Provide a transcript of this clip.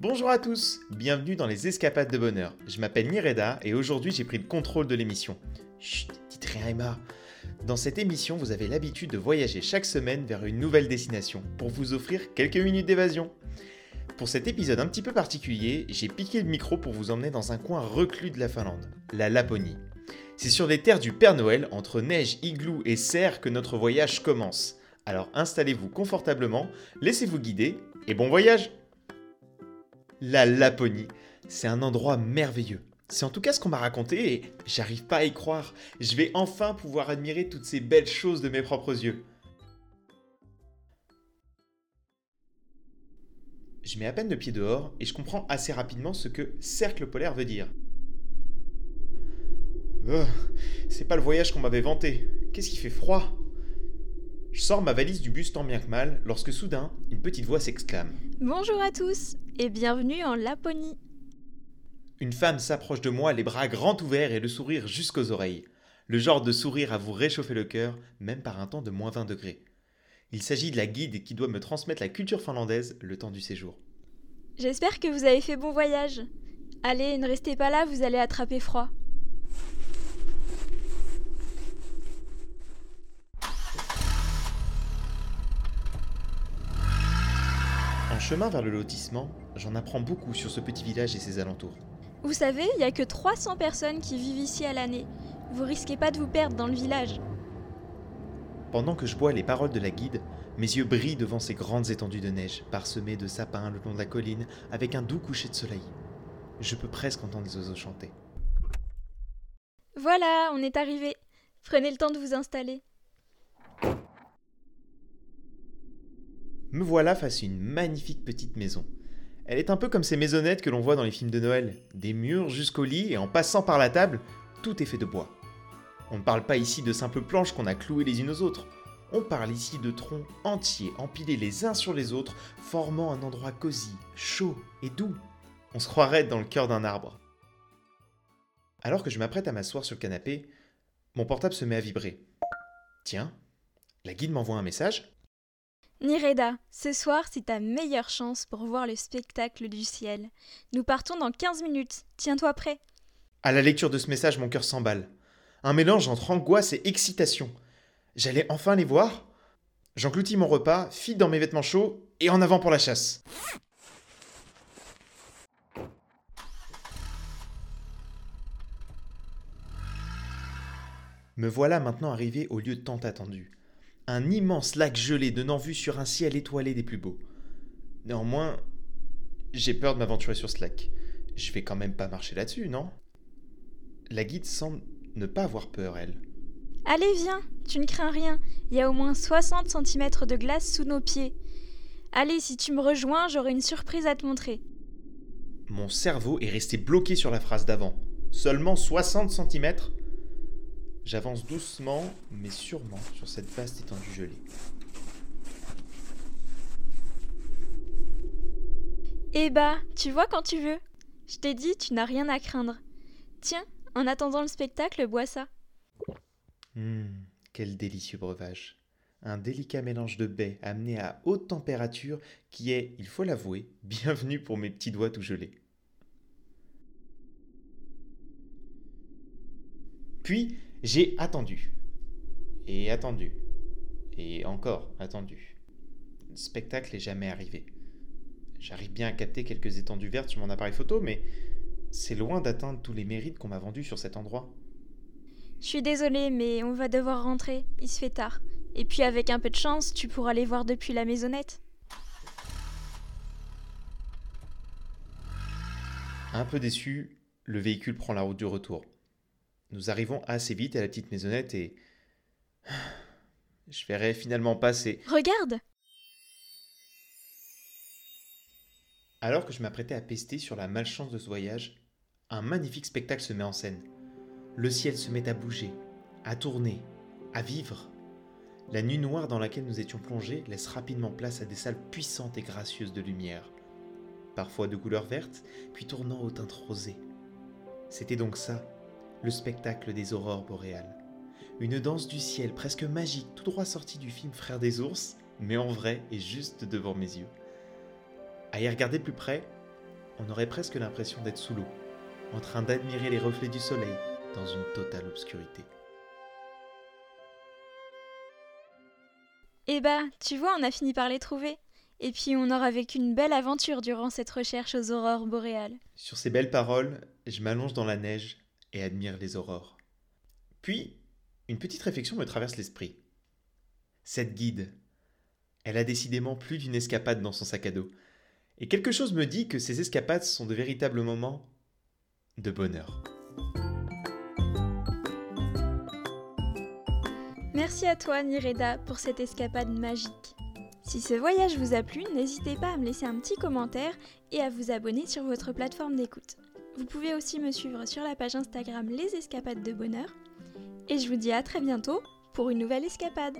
Bonjour à tous, bienvenue dans les Escapades de Bonheur. Je m'appelle Nireda et aujourd'hui j'ai pris le contrôle de l'émission. Chut, dites rien Emma. Dans cette émission, vous avez l'habitude de voyager chaque semaine vers une nouvelle destination pour vous offrir quelques minutes d'évasion. Pour cet épisode un petit peu particulier, j'ai piqué le micro pour vous emmener dans un coin reclus de la Finlande, la Laponie. C'est sur les terres du Père Noël, entre neige, igloo et serre, que notre voyage commence. Alors installez-vous confortablement, laissez-vous guider et bon voyage La Laponie, c'est un endroit merveilleux. C'est en tout cas ce qu'on m'a raconté et j'arrive pas à y croire. Je vais enfin pouvoir admirer toutes ces belles choses de mes propres yeux. Je mets à peine le pied dehors et je comprends assez rapidement ce que cercle polaire veut dire. Oh, c'est pas le voyage qu'on m'avait vanté. Qu'est-ce qui fait froid? Je sors ma valise du bus tant bien que mal lorsque soudain, une petite voix s'exclame. Bonjour à tous et bienvenue en Laponie. Une femme s'approche de moi, les bras grands ouverts et le sourire jusqu'aux oreilles. Le genre de sourire à vous réchauffer le cœur, même par un temps de moins 20 degrés. Il s'agit de la guide qui doit me transmettre la culture finlandaise le temps du séjour. J'espère que vous avez fait bon voyage. Allez, ne restez pas là, vous allez attraper froid. Chemin vers le lotissement, j'en apprends beaucoup sur ce petit village et ses alentours. Vous savez, il n'y a que 300 personnes qui vivent ici à l'année. Vous risquez pas de vous perdre dans le village. Pendant que je bois les paroles de la guide, mes yeux brillent devant ces grandes étendues de neige, parsemées de sapins le long de la colline, avec un doux coucher de soleil. Je peux presque entendre les oiseaux chanter. Voilà, on est arrivé. Prenez le temps de vous installer. Me voilà face à une magnifique petite maison. Elle est un peu comme ces maisonnettes que l'on voit dans les films de Noël. Des murs jusqu'au lit et en passant par la table, tout est fait de bois. On ne parle pas ici de simples planches qu'on a clouées les unes aux autres. On parle ici de troncs entiers empilés les uns sur les autres, formant un endroit cosy, chaud et doux. On se croirait dans le cœur d'un arbre. Alors que je m'apprête à m'asseoir sur le canapé, mon portable se met à vibrer. Tiens, la guide m'envoie un message. Nireda, ce soir c'est ta meilleure chance pour voir le spectacle du ciel. Nous partons dans 15 minutes. Tiens-toi prêt. À la lecture de ce message, mon cœur s'emballe. Un mélange entre angoisse et excitation. J'allais enfin les voir J'engloutis mon repas, file dans mes vêtements chauds et en avant pour la chasse. Me voilà maintenant arrivé au lieu tant attendu. Un immense lac gelé donnant vue sur un ciel étoilé des plus beaux. Néanmoins, j'ai peur de m'aventurer sur ce lac. Je vais quand même pas marcher là-dessus, non? La guide semble ne pas avoir peur, elle. Allez, viens, tu ne crains rien. Il y a au moins 60 cm de glace sous nos pieds. Allez, si tu me rejoins, j'aurai une surprise à te montrer. Mon cerveau est resté bloqué sur la phrase d'avant. Seulement 60 cm J'avance doucement, mais sûrement, sur cette vaste étendue gelée. Eh bah, tu vois quand tu veux. Je t'ai dit, tu n'as rien à craindre. Tiens, en attendant le spectacle, bois ça. Hum, quel délicieux breuvage. Un délicat mélange de baies amené à haute température qui est, il faut l'avouer, bienvenu pour mes petits doigts tout gelés. Puis, j'ai attendu. Et attendu. Et encore attendu. Le spectacle n'est jamais arrivé. J'arrive bien à capter quelques étendues vertes sur mon appareil photo, mais c'est loin d'atteindre tous les mérites qu'on m'a vendus sur cet endroit. Je suis désolée, mais on va devoir rentrer. Il se fait tard. Et puis avec un peu de chance, tu pourras les voir depuis la maisonnette. Un peu déçu, le véhicule prend la route du retour. Nous arrivons assez vite à la petite maisonnette et... Je verrai finalement passer. Regarde Alors que je m'apprêtais à pester sur la malchance de ce voyage, un magnifique spectacle se met en scène. Le ciel se met à bouger, à tourner, à vivre. La nuit noire dans laquelle nous étions plongés laisse rapidement place à des salles puissantes et gracieuses de lumière, parfois de couleur verte, puis tournant aux teintes rosées. C'était donc ça, le spectacle des aurores boréales. Une danse du ciel presque magique, tout droit sortie du film Frères des ours, mais en vrai et juste devant mes yeux. À y regarder de plus près, on aurait presque l'impression d'être sous l'eau, en train d'admirer les reflets du soleil dans une totale obscurité. Eh bah, tu vois, on a fini par les trouver. Et puis on aura vécu une belle aventure durant cette recherche aux aurores boréales. Sur ces belles paroles, je m'allonge dans la neige et admire les aurores. Puis, une petite réflexion me traverse l'esprit. Cette guide, elle a décidément plus d'une escapade dans son sac à dos. Et quelque chose me dit que ces escapades sont de véritables moments de bonheur. Merci à toi, Nireda, pour cette escapade magique. Si ce voyage vous a plu, n'hésitez pas à me laisser un petit commentaire et à vous abonner sur votre plateforme d'écoute. Vous pouvez aussi me suivre sur la page Instagram Les Escapades de Bonheur. Et je vous dis à très bientôt pour une nouvelle escapade.